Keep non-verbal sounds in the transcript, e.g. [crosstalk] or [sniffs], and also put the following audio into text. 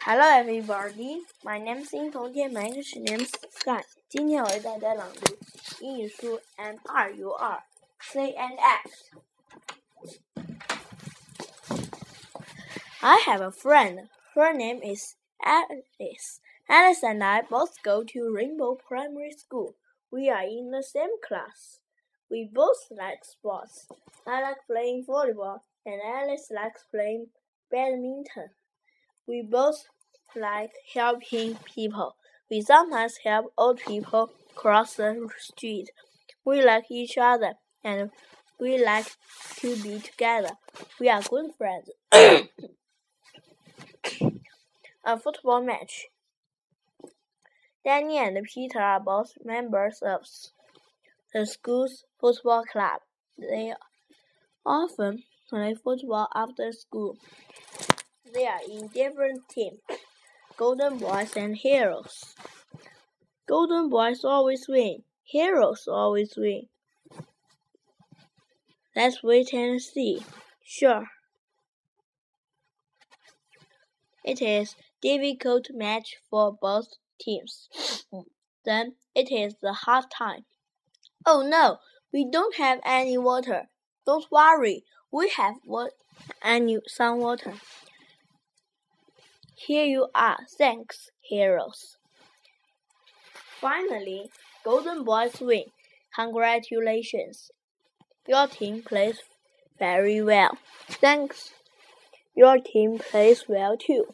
Hello, everybody. My name is 金童天，my English name is Sky。今天我为大家朗读英语书 M 二 U 二 Say and Act。I have a friend. Her name is Alice. Alice and I both go to Rainbow Primary School. We are in the same class. We both like sports. I like playing volleyball, and Alice likes playing badminton. We both like helping people. We sometimes help old people cross the street. We like each other and we like to be together. We are good friends. [coughs] A football match. Danny and Peter are both members of the school's football club. They often play football after school. They are in different teams Golden Boys and Heroes. Golden Boys always win, Heroes always win. Let's wait and see. Sure. It is difficult match for both teams. [sniffs] Then it is the half time. Oh no, we don't have any water. Don't worry, we have what any some water. Here you are. Thanks, heroes. Finally, Golden Boys win. Congratulations. Your team plays very well. Thanks. Your team plays well too.